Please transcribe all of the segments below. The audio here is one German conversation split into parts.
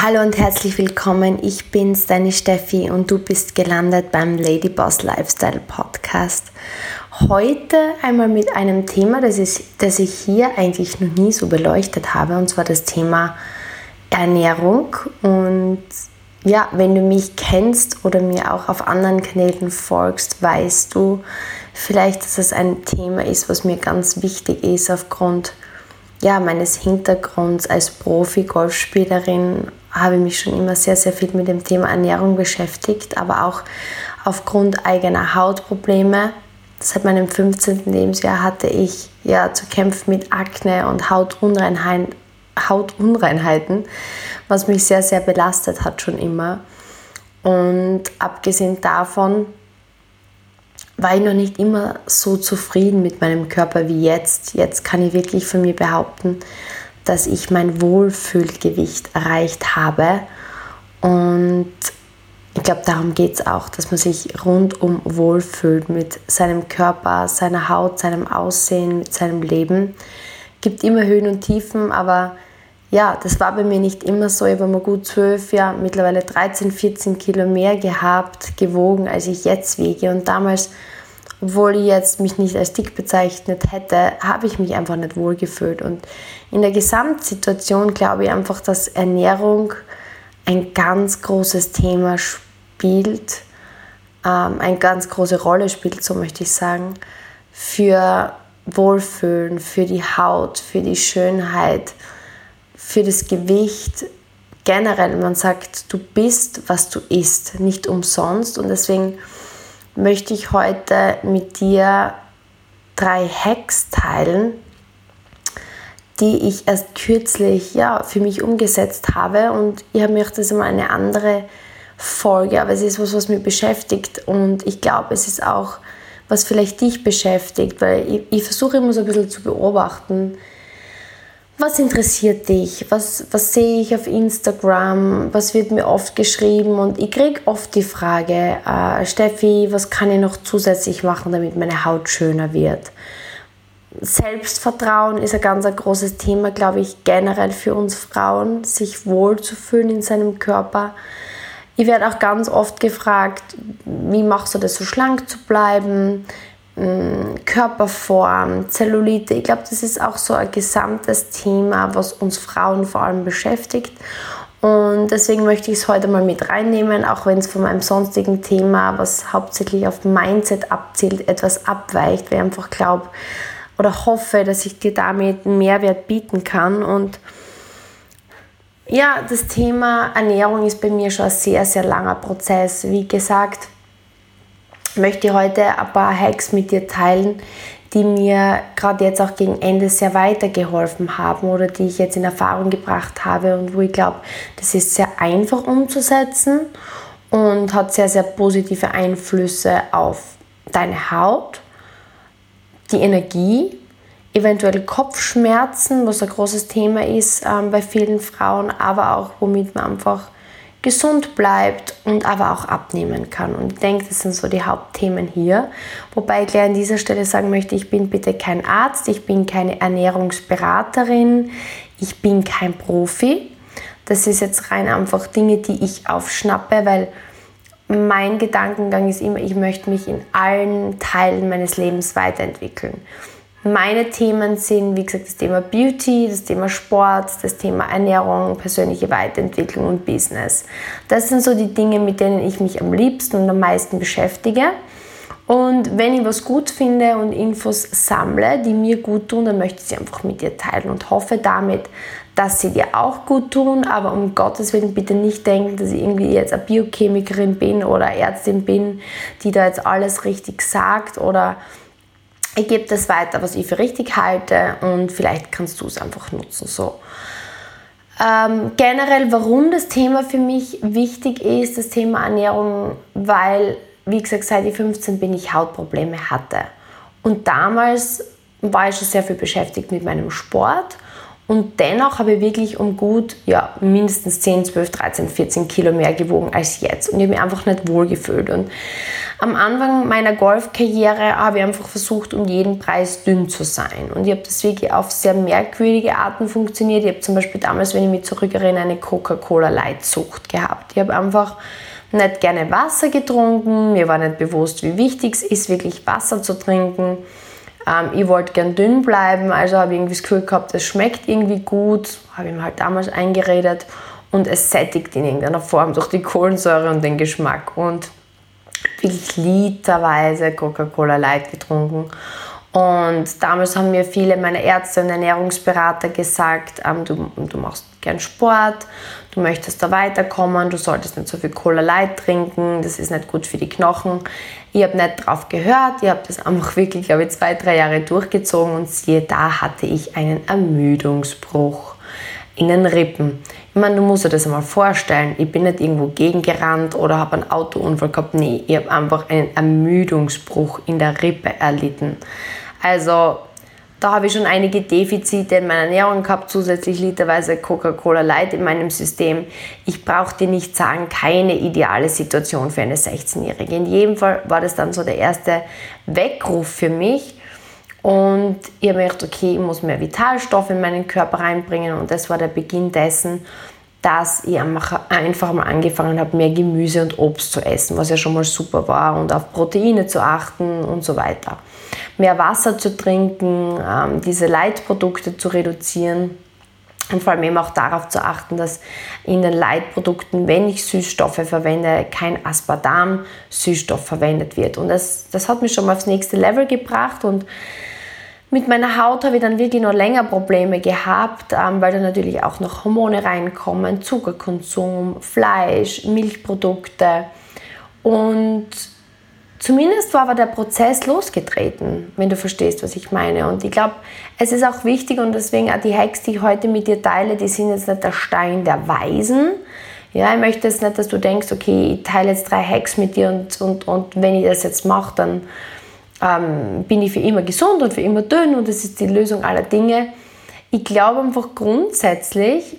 Hallo und herzlich willkommen. Ich bin's, deine Steffi, und du bist gelandet beim Ladyboss Lifestyle Podcast. Heute einmal mit einem Thema, das, ist, das ich hier eigentlich noch nie so beleuchtet habe, und zwar das Thema Ernährung. Und ja, wenn du mich kennst oder mir auch auf anderen Kanälen folgst, weißt du vielleicht, dass es ein Thema ist, was mir ganz wichtig ist aufgrund ja, meines Hintergrunds als Profi-Golfspielerin habe ich mich schon immer sehr, sehr viel mit dem Thema Ernährung beschäftigt, aber auch aufgrund eigener Hautprobleme. Seit meinem 15. Lebensjahr hatte ich ja zu kämpfen mit Akne und Hautunreinheit, Hautunreinheiten, was mich sehr, sehr belastet hat schon immer. Und abgesehen davon war ich noch nicht immer so zufrieden mit meinem Körper wie jetzt. Jetzt kann ich wirklich von mir behaupten, dass ich mein Wohlfühlgewicht erreicht habe. Und ich glaube, darum geht es auch, dass man sich rundum wohlfühlt mit seinem Körper, seiner Haut, seinem Aussehen, mit seinem Leben. Gibt immer Höhen und Tiefen, aber ja, das war bei mir nicht immer so. Ich habe mal gut zwölf, ja, mittlerweile 13, 14 Kilo mehr gehabt, gewogen, als ich jetzt wiege. Und damals obwohl ich jetzt mich nicht als dick bezeichnet hätte, habe ich mich einfach nicht wohl gefühlt. Und in der Gesamtsituation glaube ich einfach, dass Ernährung ein ganz großes Thema spielt, ähm, eine ganz große Rolle spielt, so möchte ich sagen, für Wohlfühlen, für die Haut, für die Schönheit, für das Gewicht. Generell, man sagt, du bist, was du isst, nicht umsonst. Und deswegen möchte ich heute mit dir drei Hacks teilen, die ich erst kürzlich ja, für mich umgesetzt habe. Und ich habe mir gedacht, das immer eine andere Folge, aber es ist was, was mich beschäftigt. Und ich glaube, es ist auch, was vielleicht dich beschäftigt, weil ich, ich versuche immer so ein bisschen zu beobachten, was interessiert dich? Was, was sehe ich auf Instagram? Was wird mir oft geschrieben? Und ich kriege oft die Frage, äh, Steffi, was kann ich noch zusätzlich machen, damit meine Haut schöner wird? Selbstvertrauen ist ein ganz ein großes Thema, glaube ich, generell für uns Frauen, sich wohlzufühlen in seinem Körper. Ich werde auch ganz oft gefragt, wie machst du das so schlank zu bleiben? Körperform, Zellulite. Ich glaube, das ist auch so ein gesamtes Thema, was uns Frauen vor allem beschäftigt. Und deswegen möchte ich es heute mal mit reinnehmen, auch wenn es von meinem sonstigen Thema, was hauptsächlich auf Mindset abzielt, etwas abweicht, weil ich einfach glaube oder hoffe, dass ich dir damit Mehrwert bieten kann. Und ja, das Thema Ernährung ist bei mir schon ein sehr, sehr langer Prozess. Wie gesagt, möchte heute ein paar Hacks mit dir teilen, die mir gerade jetzt auch gegen Ende sehr weitergeholfen haben oder die ich jetzt in Erfahrung gebracht habe und wo ich glaube, das ist sehr einfach umzusetzen und hat sehr, sehr positive Einflüsse auf deine Haut, die Energie, eventuell Kopfschmerzen, was ein großes Thema ist ähm, bei vielen Frauen, aber auch womit man einfach gesund bleibt und aber auch abnehmen kann. Und ich denke, das sind so die Hauptthemen hier. Wobei ich gleich an dieser Stelle sagen möchte, ich bin bitte kein Arzt, ich bin keine Ernährungsberaterin, ich bin kein Profi. Das ist jetzt rein einfach Dinge, die ich aufschnappe, weil mein Gedankengang ist immer, ich möchte mich in allen Teilen meines Lebens weiterentwickeln. Meine Themen sind, wie gesagt, das Thema Beauty, das Thema Sport, das Thema Ernährung, persönliche Weiterentwicklung und Business. Das sind so die Dinge, mit denen ich mich am liebsten und am meisten beschäftige. Und wenn ich was gut finde und Infos sammle, die mir gut tun, dann möchte ich sie einfach mit dir teilen und hoffe damit, dass sie dir auch gut tun. Aber um Gottes Willen bitte nicht denken, dass ich irgendwie jetzt eine Biochemikerin bin oder Ärztin bin, die da jetzt alles richtig sagt oder ich gebe das weiter, was ich für richtig halte und vielleicht kannst du es einfach nutzen. So. Ähm, generell, warum das Thema für mich wichtig ist, das Thema Ernährung, weil, wie gesagt, seit ich 15 bin, ich Hautprobleme hatte. Und damals war ich schon sehr viel beschäftigt mit meinem Sport und dennoch habe ich wirklich um gut, ja, mindestens 10, 12, 13, 14 Kilo mehr gewogen als jetzt. Und ich habe mich einfach nicht wohl gefühlt. Und Am Anfang meiner Golfkarriere habe ich einfach versucht, um jeden Preis dünn zu sein. Und ich habe das wirklich auf sehr merkwürdige Arten funktioniert. Ich habe zum Beispiel damals, wenn ich mich zurückerinnere, eine Coca-Cola Light-Sucht gehabt. Ich habe einfach nicht gerne Wasser getrunken. Mir war nicht bewusst, wie wichtig es ist, wirklich Wasser zu trinken. Ähm, ich wollte gern dünn bleiben, also habe ich irgendwie das Gefühl gehabt, es schmeckt irgendwie gut. Habe ich mir halt damals eingeredet und es sättigt in irgendeiner Form durch die Kohlensäure und den Geschmack. Und wirklich literweise Coca-Cola Light getrunken. Und damals haben mir viele meiner Ärzte und Ernährungsberater gesagt, ähm, du, du machst gern Sport, du möchtest da weiterkommen, du solltest nicht so viel Cola Light trinken, das ist nicht gut für die Knochen. Ich habe nicht drauf gehört, ich habe das einfach wirklich, glaube ich, zwei, drei Jahre durchgezogen und siehe da hatte ich einen Ermüdungsbruch in den Rippen. Ich meine, du musst dir das einmal vorstellen. Ich bin nicht irgendwo gegengerannt oder habe einen Autounfall gehabt. Nee, ich habe einfach einen Ermüdungsbruch in der Rippe erlitten. Also, da habe ich schon einige Defizite in meiner Ernährung gehabt, zusätzlich literweise Coca-Cola Light in meinem System. Ich brauche dir nicht sagen, keine ideale Situation für eine 16-Jährige. In jedem Fall war das dann so der erste Weckruf für mich, und mir gedacht, okay, ich muss mehr Vitalstoffe in meinen Körper reinbringen und das war der Beginn dessen, dass ich einfach mal angefangen habe, mehr Gemüse und Obst zu essen, was ja schon mal super war und auf Proteine zu achten und so weiter. Mehr Wasser zu trinken, ähm, diese Leitprodukte zu reduzieren und vor allem eben auch darauf zu achten, dass in den Leitprodukten, wenn ich Süßstoffe verwende, kein Aspartam-Süßstoff verwendet wird. Und das, das hat mich schon mal aufs nächste Level gebracht und mit meiner Haut habe ich dann wirklich noch länger Probleme gehabt, ähm, weil da natürlich auch noch Hormone reinkommen, Zuckerkonsum, Fleisch, Milchprodukte. Und zumindest war aber der Prozess losgetreten, wenn du verstehst, was ich meine. Und ich glaube, es ist auch wichtig und deswegen auch die Hacks, die ich heute mit dir teile, die sind jetzt nicht der Stein der Weisen. Ja, ich möchte jetzt nicht, dass du denkst, okay, ich teile jetzt drei Hacks mit dir und, und, und wenn ich das jetzt mache, dann ähm, bin ich für immer gesund und für immer dünn und das ist die Lösung aller Dinge. Ich glaube einfach grundsätzlich,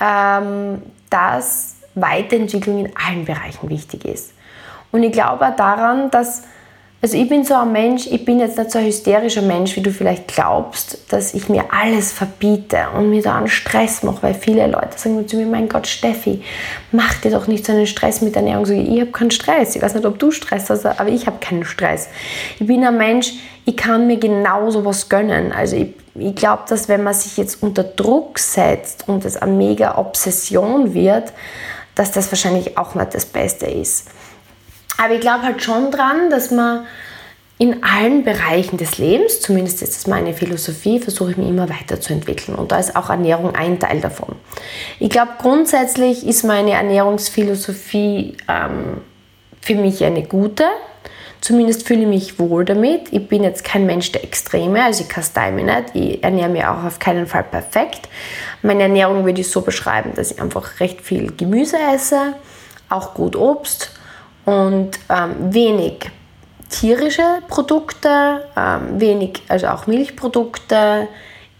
ähm, dass Weiterentwicklung in allen Bereichen wichtig ist. Und ich glaube auch daran, dass also ich bin so ein Mensch, ich bin jetzt nicht so ein hysterischer Mensch, wie du vielleicht glaubst, dass ich mir alles verbiete und mir da einen Stress mache, weil viele Leute sagen zu mir, mein Gott, Steffi, mach dir doch nicht so einen Stress mit Ernährung. Ich, ich habe keinen Stress. Ich weiß nicht, ob du Stress hast, aber ich habe keinen Stress. Ich bin ein Mensch, ich kann mir genauso was gönnen. Also ich, ich glaube, dass wenn man sich jetzt unter Druck setzt und es eine mega Obsession wird, dass das wahrscheinlich auch nicht das Beste ist. Aber ich glaube halt schon dran, dass man in allen Bereichen des Lebens, zumindest ist das meine Philosophie, versuche ich mich immer weiterzuentwickeln. Und da ist auch Ernährung ein Teil davon. Ich glaube, grundsätzlich ist meine Ernährungsphilosophie ähm, für mich eine gute. Zumindest fühle ich mich wohl damit. Ich bin jetzt kein Mensch der Extreme, also ich kastei mich nicht. Ich ernähre mich auch auf keinen Fall perfekt. Meine Ernährung würde ich so beschreiben, dass ich einfach recht viel Gemüse esse, auch gut Obst und ähm, wenig tierische Produkte, ähm, wenig, also auch Milchprodukte,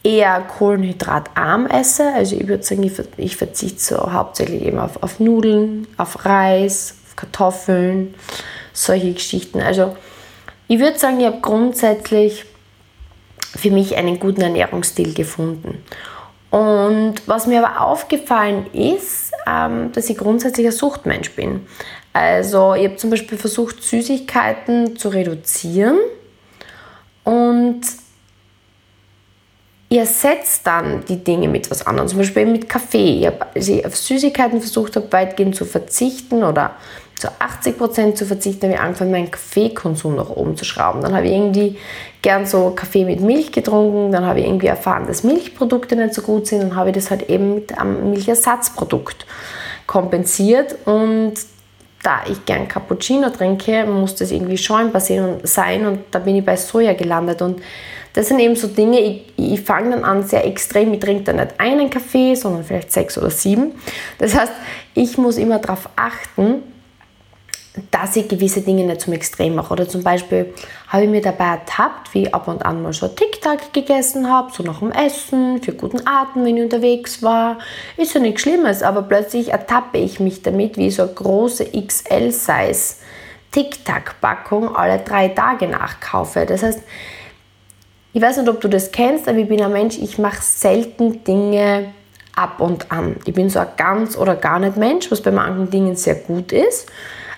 eher kohlenhydratarm esse. Also ich würde sagen, ich, ich verzichte so hauptsächlich eben auf, auf Nudeln, auf Reis, auf Kartoffeln, solche Geschichten. Also ich würde sagen, ich habe grundsätzlich für mich einen guten Ernährungsstil gefunden. Und was mir aber aufgefallen ist, ähm, dass ich grundsätzlich ein Suchtmensch bin. Also ich habe zum Beispiel versucht, Süßigkeiten zu reduzieren und ersetzt dann die Dinge mit was anderem, zum Beispiel mit Kaffee. Ich habe also auf Süßigkeiten versucht, habe weitgehend zu verzichten oder zu 80% zu verzichten, habe ich angefangen, meinen Kaffeekonsum nach oben zu schrauben. Dann habe ich irgendwie gern so Kaffee mit Milch getrunken, dann habe ich irgendwie erfahren, dass Milchprodukte nicht so gut sind und habe ich das halt eben mit einem Milchersatzprodukt kompensiert und da ich gern Cappuccino trinke, muss das irgendwie schäumbasiert sein und da bin ich bei Soja gelandet und das sind eben so Dinge, ich, ich fange dann an sehr extrem, ich trinke dann nicht einen Kaffee, sondern vielleicht sechs oder sieben. Das heißt, ich muss immer darauf achten, dass ich gewisse Dinge nicht zum Extrem mache. Oder zum Beispiel habe ich mir dabei ertappt, wie ich ab und an mal so Tic-Tac gegessen habe, so nach dem Essen, für guten Atem, wenn ich unterwegs war. Ist ja nichts Schlimmes, aber plötzlich ertappe ich mich damit, wie ich so eine große XL-Size Tic-Tac-Packung alle drei Tage nachkaufe. Das heißt, ich weiß nicht, ob du das kennst, aber ich bin ein Mensch, ich mache selten Dinge ab und an. Ich bin so ein ganz oder gar nicht Mensch, was bei manchen Dingen sehr gut ist,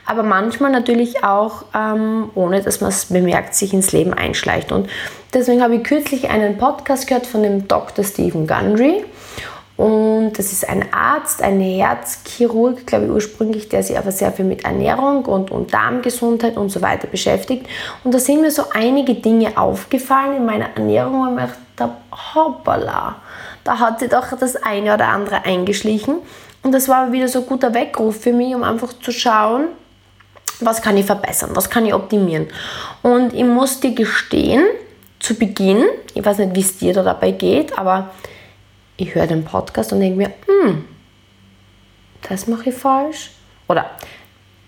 aber manchmal natürlich auch, ähm, ohne dass man es bemerkt, sich ins Leben einschleicht. Und deswegen habe ich kürzlich einen Podcast gehört von dem Dr. Stephen Gundry und das ist ein Arzt, ein Herzchirurg, glaube ich ursprünglich, der sich aber sehr viel mit Ernährung und, und Darmgesundheit und so weiter beschäftigt. Und da sind mir so einige Dinge aufgefallen in meiner Ernährung, wo ich gedacht hoppala, da hat sich doch das eine oder andere eingeschlichen. Und das war wieder so ein guter Weckruf für mich, um einfach zu schauen, was kann ich verbessern, was kann ich optimieren. Und ich muss dir gestehen, zu Beginn, ich weiß nicht, wie es dir da dabei geht, aber ich höre den Podcast und denke mir, hm, das mache ich falsch. Oder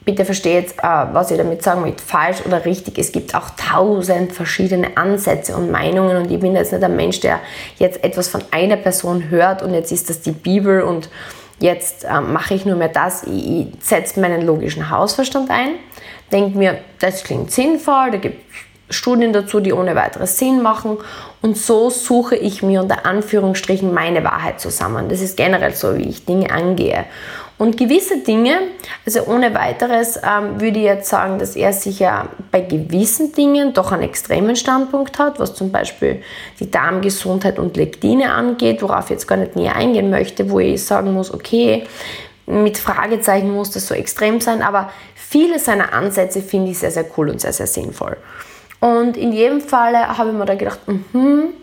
bitte verstehe jetzt, äh, was ich damit sagen will, falsch oder richtig. Es gibt auch tausend verschiedene Ansätze und Meinungen und ich bin jetzt nicht ein Mensch, der jetzt etwas von einer Person hört und jetzt ist das die Bibel und jetzt äh, mache ich nur mehr das. Ich, ich setze meinen logischen Hausverstand ein, denke mir, das klingt sinnvoll, da gibt es Studien dazu, die ohne weiteres Sinn machen. Und so suche ich mir unter Anführungsstrichen meine Wahrheit zusammen. Das ist generell so, wie ich Dinge angehe. Und gewisse Dinge, also ohne weiteres ähm, würde ich jetzt sagen, dass er sicher bei gewissen Dingen doch einen extremen Standpunkt hat, was zum Beispiel die Darmgesundheit und Lektine angeht, worauf ich jetzt gar nicht näher eingehen möchte, wo ich sagen muss, okay, mit Fragezeichen muss das so extrem sein, aber viele seiner Ansätze finde ich sehr, sehr cool und sehr, sehr sinnvoll. Und in jedem Falle habe ich mir da gedacht, mhm,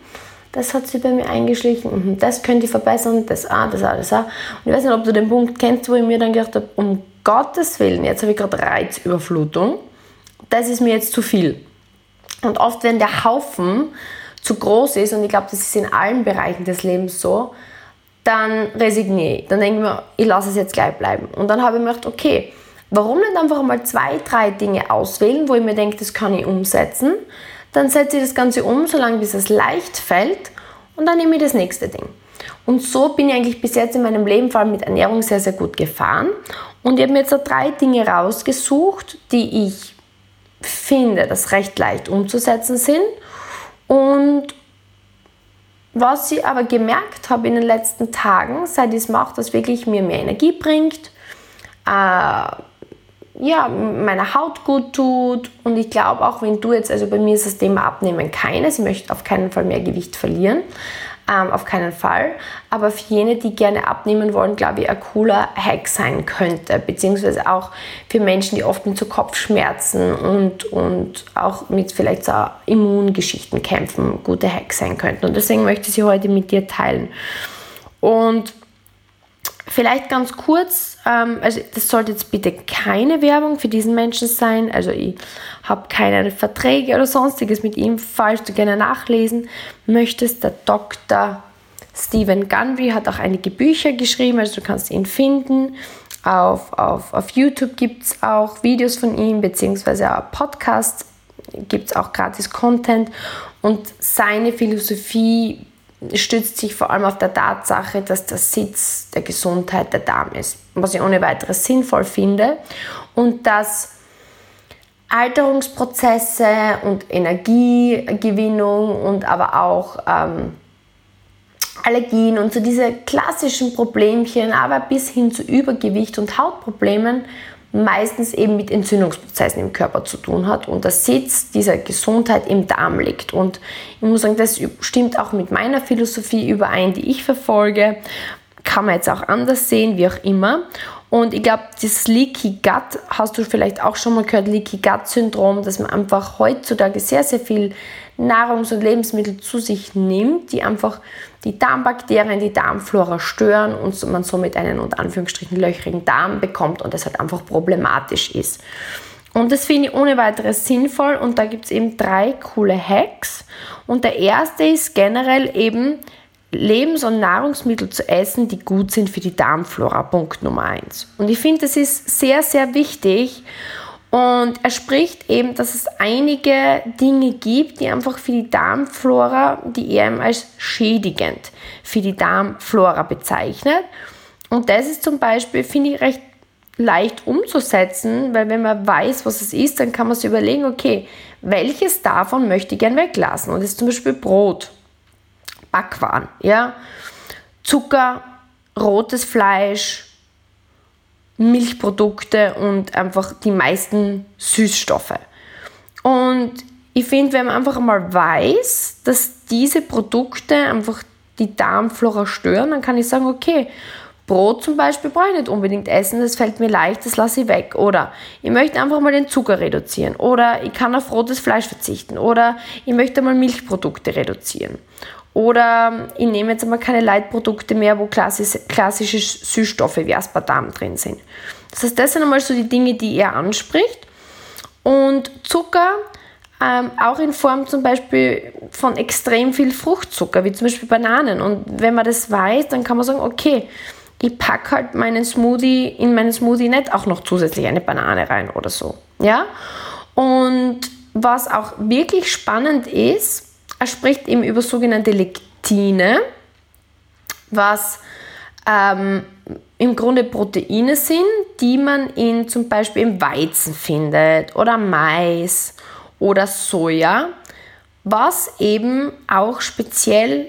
das hat sich bei mir eingeschlichen, mhm, das könnte ich verbessern, das auch, das auch, das auch. Und ich weiß nicht, ob du den Punkt kennst, wo ich mir dann gedacht habe, um Gottes Willen, jetzt habe ich gerade Reizüberflutung, das ist mir jetzt zu viel. Und oft, wenn der Haufen zu groß ist, und ich glaube, das ist in allen Bereichen des Lebens so, dann resigniere ich. Dann denke ich mir, ich lasse es jetzt gleich bleiben. Und dann habe ich mir gedacht, okay, Warum nicht einfach mal zwei, drei Dinge auswählen, wo ich mir denke, das kann ich umsetzen? Dann setze ich das Ganze um, solange bis es leicht fällt und dann nehme ich das nächste Ding. Und so bin ich eigentlich bis jetzt in meinem Leben vor allem mit Ernährung sehr, sehr gut gefahren. Und ich habe mir jetzt da drei Dinge rausgesucht, die ich finde, dass recht leicht umzusetzen sind. Und was ich aber gemerkt habe in den letzten Tagen, seit ich es mache, dass wirklich mir mehr Energie bringt, äh, ja, meiner Haut gut tut. Und ich glaube auch, wenn du jetzt, also bei mir ist das Thema Abnehmen keines, ich möchte auf keinen Fall mehr Gewicht verlieren. Ähm, auf keinen Fall. Aber für jene, die gerne abnehmen wollen, glaube ich, ein cooler Hack sein könnte. Beziehungsweise auch für Menschen, die oft mit so Kopfschmerzen und, und auch mit vielleicht so Immungeschichten kämpfen, gute Hacks sein könnten. Und deswegen möchte ich sie heute mit dir teilen. Und Vielleicht ganz kurz, ähm, also das sollte jetzt bitte keine Werbung für diesen Menschen sein. Also ich habe keine Verträge oder sonstiges mit ihm. Falls du gerne nachlesen möchtest, der Dr. Stephen Gundry hat auch einige Bücher geschrieben, also du kannst ihn finden. Auf, auf, auf YouTube gibt es auch Videos von ihm, beziehungsweise auch Podcasts, gibt es auch gratis Content. Und seine Philosophie stützt sich vor allem auf der Tatsache, dass der Sitz der Gesundheit der Darm ist, was ich ohne weiteres sinnvoll finde. Und dass Alterungsprozesse und Energiegewinnung und aber auch ähm, Allergien und so diese klassischen Problemchen, aber bis hin zu Übergewicht und Hautproblemen meistens eben mit Entzündungsprozessen im Körper zu tun hat und der Sitz dieser Gesundheit im Darm liegt. Und ich muss sagen, das stimmt auch mit meiner Philosophie überein, die ich verfolge. Kann man jetzt auch anders sehen, wie auch immer. Und ich glaube, das Leaky Gut hast du vielleicht auch schon mal gehört, Leaky Gut Syndrom, dass man einfach heutzutage sehr, sehr viel Nahrungs- und Lebensmittel zu sich nimmt, die einfach die Darmbakterien, die Darmflora stören und man somit einen unter Anführungsstrichen löchrigen Darm bekommt und das halt einfach problematisch ist. Und das finde ich ohne weiteres sinnvoll und da gibt es eben drei coole Hacks. Und der erste ist generell eben Lebens- und Nahrungsmittel zu essen, die gut sind für die Darmflora. Punkt Nummer eins. Und ich finde, das ist sehr, sehr wichtig und er spricht eben, dass es einige Dinge gibt, die einfach für die Darmflora, die er als schädigend für die Darmflora bezeichnet. Und das ist zum Beispiel, finde ich, recht leicht umzusetzen, weil wenn man weiß, was es ist, dann kann man sich überlegen, okay, welches davon möchte ich gern weglassen? Und das ist zum Beispiel Brot, Backwaren, ja, Zucker, rotes Fleisch, Milchprodukte und einfach die meisten Süßstoffe. Und ich finde, wenn man einfach mal weiß, dass diese Produkte einfach die Darmflora stören, dann kann ich sagen, okay, Brot zum Beispiel brauche ich nicht unbedingt essen, das fällt mir leicht, das lasse ich weg. Oder ich möchte einfach mal den Zucker reduzieren. Oder ich kann auf rotes Fleisch verzichten. Oder ich möchte mal Milchprodukte reduzieren. Oder ich nehme jetzt einmal keine Leitprodukte mehr, wo klassische, Süßstoffe wie Aspartam drin sind. Das heißt, das sind einmal so die Dinge, die er anspricht. Und Zucker, ähm, auch in Form zum Beispiel von extrem viel Fruchtzucker, wie zum Beispiel Bananen. Und wenn man das weiß, dann kann man sagen, okay, ich packe halt meinen Smoothie, in meinen Smoothie nicht auch noch zusätzlich eine Banane rein oder so. Ja? Und was auch wirklich spannend ist, er spricht eben über sogenannte Lektine, was ähm, im Grunde Proteine sind, die man in zum Beispiel im Weizen findet oder Mais oder Soja, was eben auch speziell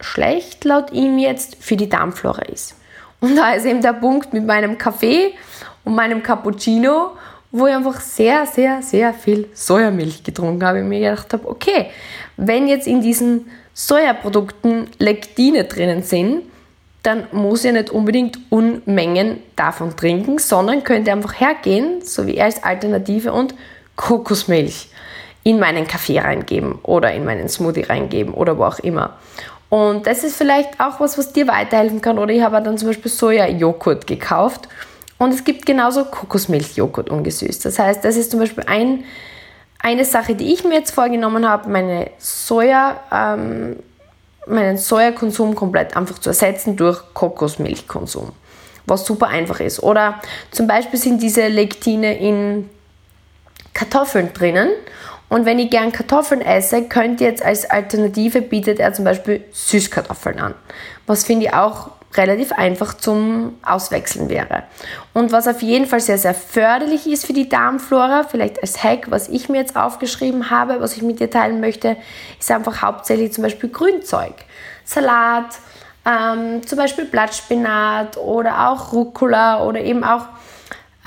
schlecht laut ihm jetzt für die Darmflora ist. Und da ist eben der Punkt mit meinem Kaffee und meinem Cappuccino, wo ich einfach sehr, sehr, sehr viel Sojamilch getrunken habe und mir gedacht habe, okay, wenn jetzt in diesen Sojaprodukten Lektine drinnen sind, dann muss ich nicht unbedingt Unmengen davon trinken, sondern könnte einfach hergehen, so wie er als Alternative und Kokosmilch in meinen Kaffee reingeben oder in meinen Smoothie reingeben oder wo auch immer. Und das ist vielleicht auch was, was dir weiterhelfen kann. Oder ich habe dann zum Beispiel Soja-Joghurt gekauft. Und es gibt genauso Kokosmilch-Joghurt ungesüßt. Das heißt, das ist zum Beispiel ein, eine Sache, die ich mir jetzt vorgenommen habe, meine Soja, ähm, meinen Sojakonsum komplett einfach zu ersetzen durch Kokosmilchkonsum. Was super einfach ist. Oder zum Beispiel sind diese Lektine in Kartoffeln drinnen und wenn ich gern Kartoffeln esse, könnt ihr jetzt als Alternative bietet er zum Beispiel Süßkartoffeln an. Was finde ich auch relativ einfach zum Auswechseln wäre. Und was auf jeden Fall sehr, sehr förderlich ist für die Darmflora, vielleicht als Hack, was ich mir jetzt aufgeschrieben habe, was ich mit dir teilen möchte, ist einfach hauptsächlich zum Beispiel Grünzeug. Salat, ähm, zum Beispiel Blattspinat oder auch Rucola oder eben auch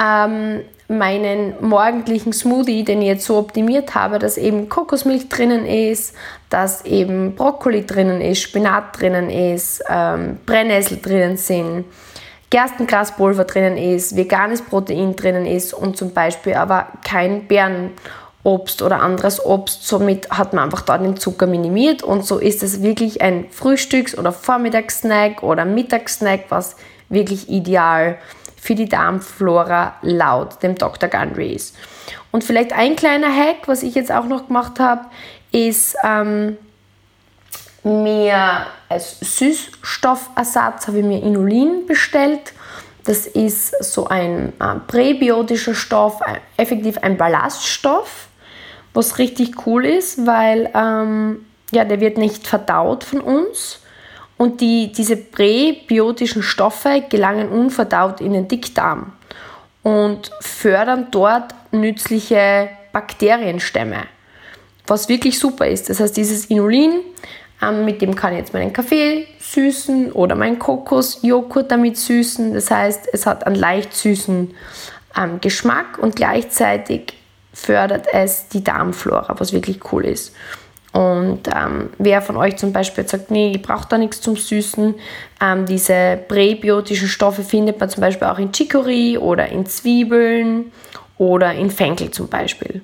ähm, meinen morgendlichen Smoothie, den ich jetzt so optimiert habe, dass eben Kokosmilch drinnen ist, dass eben Brokkoli drinnen ist, Spinat drinnen ist, ähm, Brennnessel drinnen sind, Gerstengraspulver drinnen ist, veganes Protein drinnen ist und zum Beispiel aber kein Beerenobst oder anderes Obst. Somit hat man einfach da den Zucker minimiert und so ist es wirklich ein Frühstücks- oder Vormittagssnack oder Mittagssnack, was wirklich ideal ist für die Darmflora laut dem Dr. Gundry ist. Und vielleicht ein kleiner Hack, was ich jetzt auch noch gemacht habe, ist ähm, mir als Süßstoffersatz habe ich mir Inulin bestellt. Das ist so ein äh, präbiotischer Stoff, ein, effektiv ein Ballaststoff, was richtig cool ist, weil ähm, ja, der wird nicht verdaut von uns und die, diese präbiotischen Stoffe gelangen unverdaut in den Dickdarm und fördern dort nützliche Bakterienstämme, was wirklich super ist. Das heißt, dieses Inulin, ähm, mit dem kann ich jetzt meinen Kaffee süßen oder meinen Kokosjoghurt damit süßen. Das heißt, es hat einen leicht süßen ähm, Geschmack und gleichzeitig fördert es die Darmflora, was wirklich cool ist. Und ähm, wer von euch zum Beispiel sagt, nee, ich brauche da nichts zum Süßen, ähm, diese präbiotischen Stoffe findet man zum Beispiel auch in Chicory oder in Zwiebeln oder in Fenkel zum Beispiel.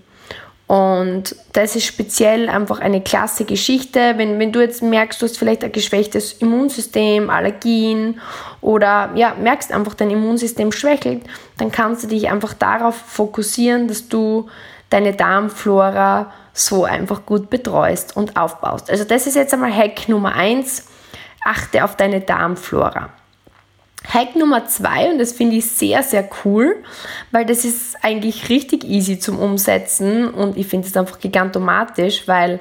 Und das ist speziell einfach eine klasse Geschichte. Wenn, wenn du jetzt merkst, du hast vielleicht ein geschwächtes Immunsystem, Allergien oder ja, merkst einfach, dein Immunsystem schwächelt, dann kannst du dich einfach darauf fokussieren, dass du deine Darmflora so einfach gut betreust und aufbaust. Also das ist jetzt einmal Hack Nummer 1. Achte auf deine Darmflora. Hack Nummer 2, und das finde ich sehr, sehr cool, weil das ist eigentlich richtig easy zum Umsetzen und ich finde es einfach gigantomatisch, weil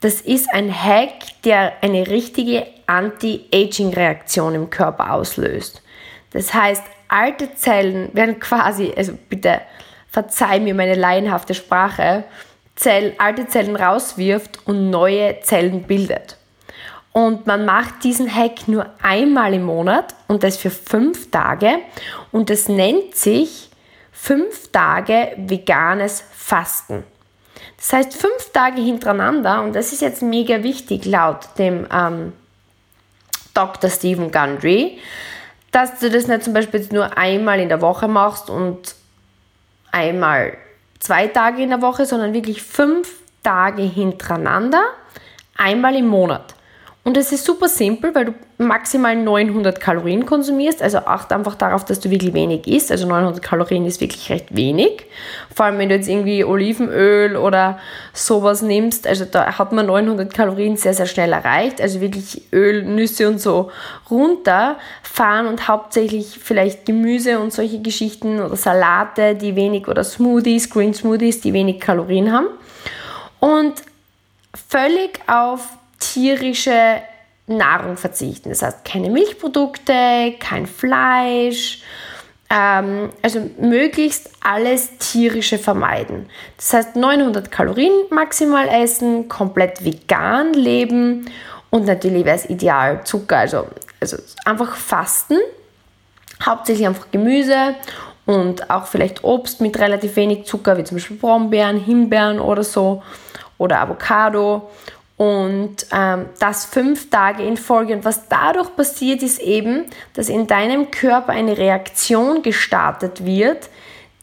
das ist ein Hack, der eine richtige Anti-Aging-Reaktion im Körper auslöst. Das heißt, alte Zellen werden quasi, also bitte verzeih mir meine laienhafte Sprache, Zell, alte Zellen rauswirft und neue Zellen bildet. Und man macht diesen Hack nur einmal im Monat und das für fünf Tage. Und das nennt sich fünf Tage veganes Fasten. Das heißt, fünf Tage hintereinander, und das ist jetzt mega wichtig laut dem ähm, Dr. Stephen Gundry, dass du das nicht zum Beispiel nur einmal in der Woche machst und einmal zwei Tage in der Woche, sondern wirklich fünf Tage hintereinander, einmal im Monat. Und es ist super simpel, weil du maximal 900 Kalorien konsumierst. Also achte einfach darauf, dass du wirklich wenig isst. Also 900 Kalorien ist wirklich recht wenig. Vor allem, wenn du jetzt irgendwie Olivenöl oder sowas nimmst. Also da hat man 900 Kalorien sehr, sehr schnell erreicht. Also wirklich Öl, Nüsse und so runterfahren und hauptsächlich vielleicht Gemüse und solche Geschichten oder Salate, die wenig oder Smoothies, Green Smoothies, die wenig Kalorien haben. Und völlig auf tierische Nahrung verzichten. Das heißt, keine Milchprodukte, kein Fleisch, ähm, also möglichst alles tierische vermeiden. Das heißt, 900 Kalorien maximal essen, komplett vegan leben und natürlich wäre es ideal Zucker, also, also einfach fasten, hauptsächlich einfach Gemüse und auch vielleicht Obst mit relativ wenig Zucker, wie zum Beispiel Brombeeren, Himbeeren oder so oder Avocado und ähm, das fünf Tage in Folge. Und was dadurch passiert, ist eben, dass in deinem Körper eine Reaktion gestartet wird,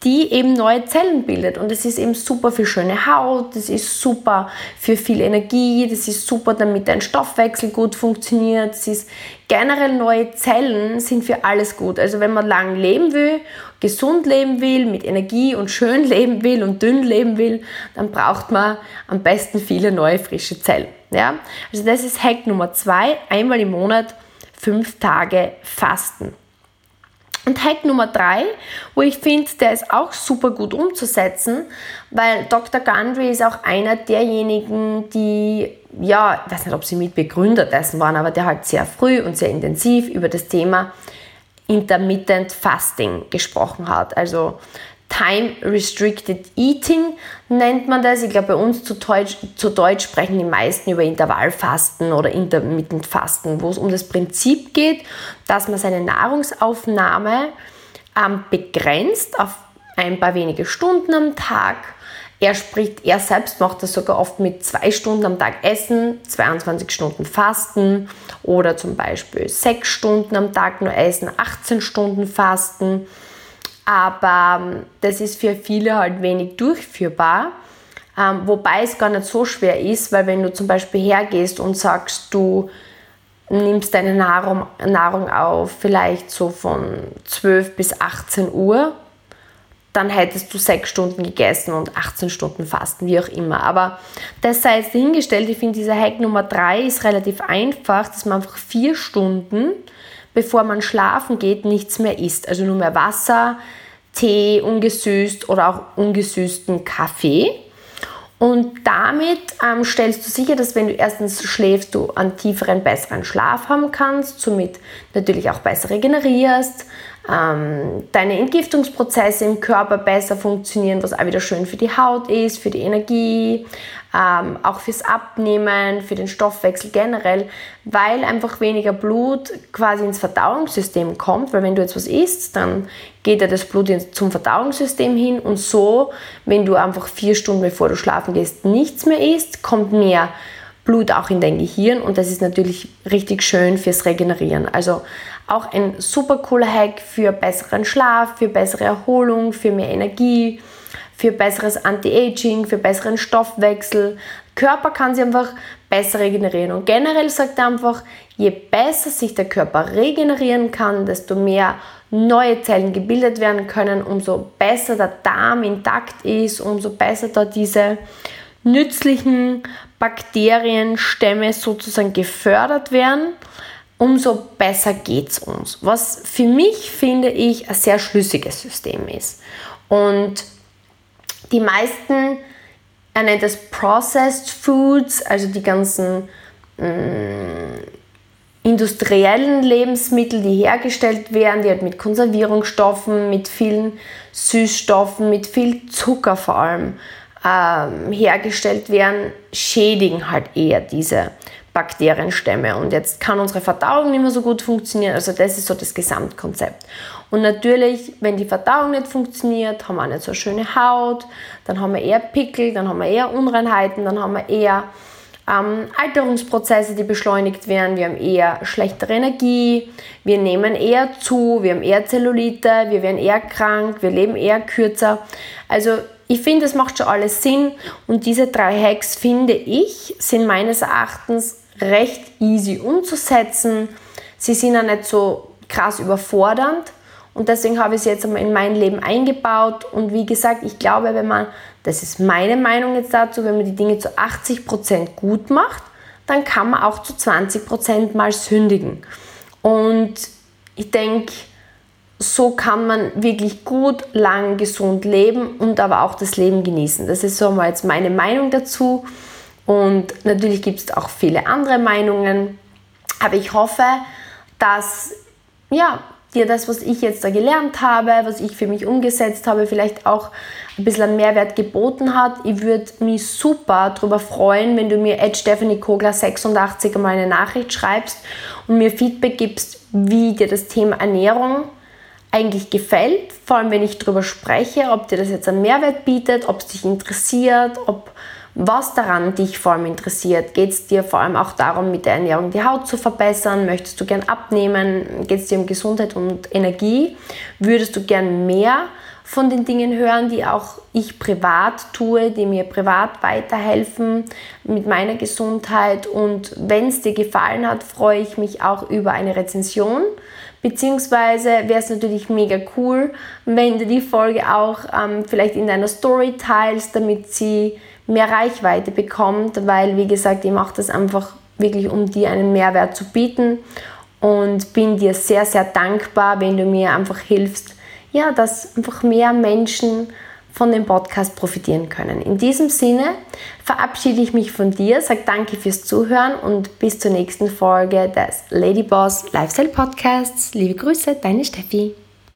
die eben neue Zellen bildet. Und das ist eben super für schöne Haut, das ist super für viel Energie, das ist super, damit dein Stoffwechsel gut funktioniert. Das ist generell neue Zellen sind für alles gut. Also wenn man lang leben will, gesund leben will, mit Energie und schön leben will und dünn leben will, dann braucht man am besten viele neue frische Zellen. Ja? Also das ist Hack Nummer zwei, einmal im Monat fünf Tage fasten. Und Hack Nummer drei, wo ich finde, der ist auch super gut umzusetzen, weil Dr. Gundry ist auch einer derjenigen, die, ja, ich weiß nicht, ob sie Mitbegründer dessen waren, aber der halt sehr früh und sehr intensiv über das Thema Intermittent Fasting gesprochen hat. Also Time Restricted Eating nennt man das. Ich glaube, bei uns zu Deutsch, zu Deutsch sprechen die meisten über Intervallfasten oder Intermittent Fasten, wo es um das Prinzip geht, dass man seine Nahrungsaufnahme ähm, begrenzt auf ein paar wenige Stunden am Tag. Er spricht, er selbst macht das sogar oft mit zwei Stunden am Tag Essen, 22 Stunden Fasten oder zum Beispiel sechs Stunden am Tag nur Essen, 18 Stunden Fasten aber ähm, das ist für viele halt wenig durchführbar. Ähm, wobei es gar nicht so schwer ist, weil wenn du zum Beispiel hergehst und sagst, du nimmst deine Nahrung, Nahrung auf, vielleicht so von 12 bis 18 Uhr, dann hättest du 6 Stunden gegessen und 18 Stunden fasten, wie auch immer. Aber das sei jetzt dahingestellt, ich finde, dieser Hack Nummer 3 ist relativ einfach, dass man einfach 4 Stunden bevor man schlafen geht, nichts mehr isst. Also nur mehr Wasser, Tee, ungesüßt oder auch ungesüßten Kaffee. Und damit ähm, stellst du sicher, dass wenn du erstens schläfst, du einen tieferen, besseren Schlaf haben kannst, somit natürlich auch besser regenerierst, ähm, deine Entgiftungsprozesse im Körper besser funktionieren, was auch wieder schön für die Haut ist, für die Energie, ähm, auch fürs Abnehmen, für den Stoffwechsel generell, weil einfach weniger Blut quasi ins Verdauungssystem kommt, weil wenn du jetzt was isst, dann geht ja das Blut zum Verdauungssystem hin und so, wenn du einfach vier Stunden bevor du schlafen gehst nichts mehr isst, kommt mehr Blut auch in dein Gehirn und das ist natürlich richtig schön fürs Regenerieren. Also auch ein super cooler Hack für besseren Schlaf, für bessere Erholung, für mehr Energie, für besseres Anti-Aging, für besseren Stoffwechsel. Körper kann sich einfach besser regenerieren. Und generell sagt er einfach, je besser sich der Körper regenerieren kann, desto mehr neue Zellen gebildet werden können, umso besser der Darm intakt ist, umso besser da diese nützlichen Bakterienstämme sozusagen gefördert werden umso besser geht es uns. Was für mich, finde ich, ein sehr schlüssiges System ist. Und die meisten, er nennt es Processed Foods, also die ganzen mh, mm, industriellen Lebensmittel, die hergestellt werden, die halt mit Konservierungsstoffen, mit vielen Süßstoffen, mit viel Zucker vor allem ähm, hergestellt werden, schädigen halt eher diese Bakterienstämme. Und jetzt kann unsere Verdauung nicht mehr so gut funktionieren. Also das ist so das Gesamtkonzept. Und natürlich, wenn die Verdauung nicht funktioniert, haben wir auch nicht so schöne Haut, dann haben wir eher Pickel, dann haben wir eher Unreinheiten, dann haben wir eher ähm, Alterungsprozesse, die beschleunigt werden, wir haben eher schlechtere Energie, wir nehmen eher zu, wir haben eher Zellulite, wir werden eher krank, wir leben eher kürzer. Also ich finde, es macht schon alles Sinn und diese drei Hacks, finde ich, sind meines Erachtens recht easy umzusetzen. Sie sind auch nicht so krass überfordernd und deswegen habe ich es jetzt einmal in mein Leben eingebaut und wie gesagt, ich glaube, wenn man das ist meine Meinung jetzt dazu, wenn man die Dinge zu 80% gut macht, dann kann man auch zu 20% mal sündigen. Und ich denke, so kann man wirklich gut, lang, gesund leben und aber auch das Leben genießen. Das ist so mal jetzt meine Meinung dazu. Und natürlich gibt es auch viele andere Meinungen. Aber ich hoffe, dass ja, dir das, was ich jetzt da gelernt habe, was ich für mich umgesetzt habe, vielleicht auch ein bisschen Mehrwert geboten hat. Ich würde mich super darüber freuen, wenn du mir at Stephanie Kogler 86 mal eine Nachricht schreibst und mir Feedback gibst, wie dir das Thema Ernährung eigentlich gefällt, vor allem wenn ich darüber spreche, ob dir das jetzt einen Mehrwert bietet, ob es dich interessiert, ob was daran dich vor allem interessiert. Geht es dir vor allem auch darum, mit der Ernährung die Haut zu verbessern? Möchtest du gern abnehmen? Geht es dir um Gesundheit und Energie? Würdest du gern mehr von den Dingen hören, die auch ich privat tue, die mir privat weiterhelfen mit meiner Gesundheit? Und wenn es dir gefallen hat, freue ich mich auch über eine Rezension. Beziehungsweise wäre es natürlich mega cool, wenn du die Folge auch ähm, vielleicht in deiner Story teilst, damit sie mehr Reichweite bekommt, weil wie gesagt, ich mache das einfach wirklich, um dir einen Mehrwert zu bieten. Und bin dir sehr, sehr dankbar, wenn du mir einfach hilfst, ja, dass einfach mehr Menschen von dem Podcast profitieren können. In diesem Sinne verabschiede ich mich von dir, sage danke fürs Zuhören und bis zur nächsten Folge des Ladyboss Lifestyle Podcasts. Liebe Grüße, deine Steffi.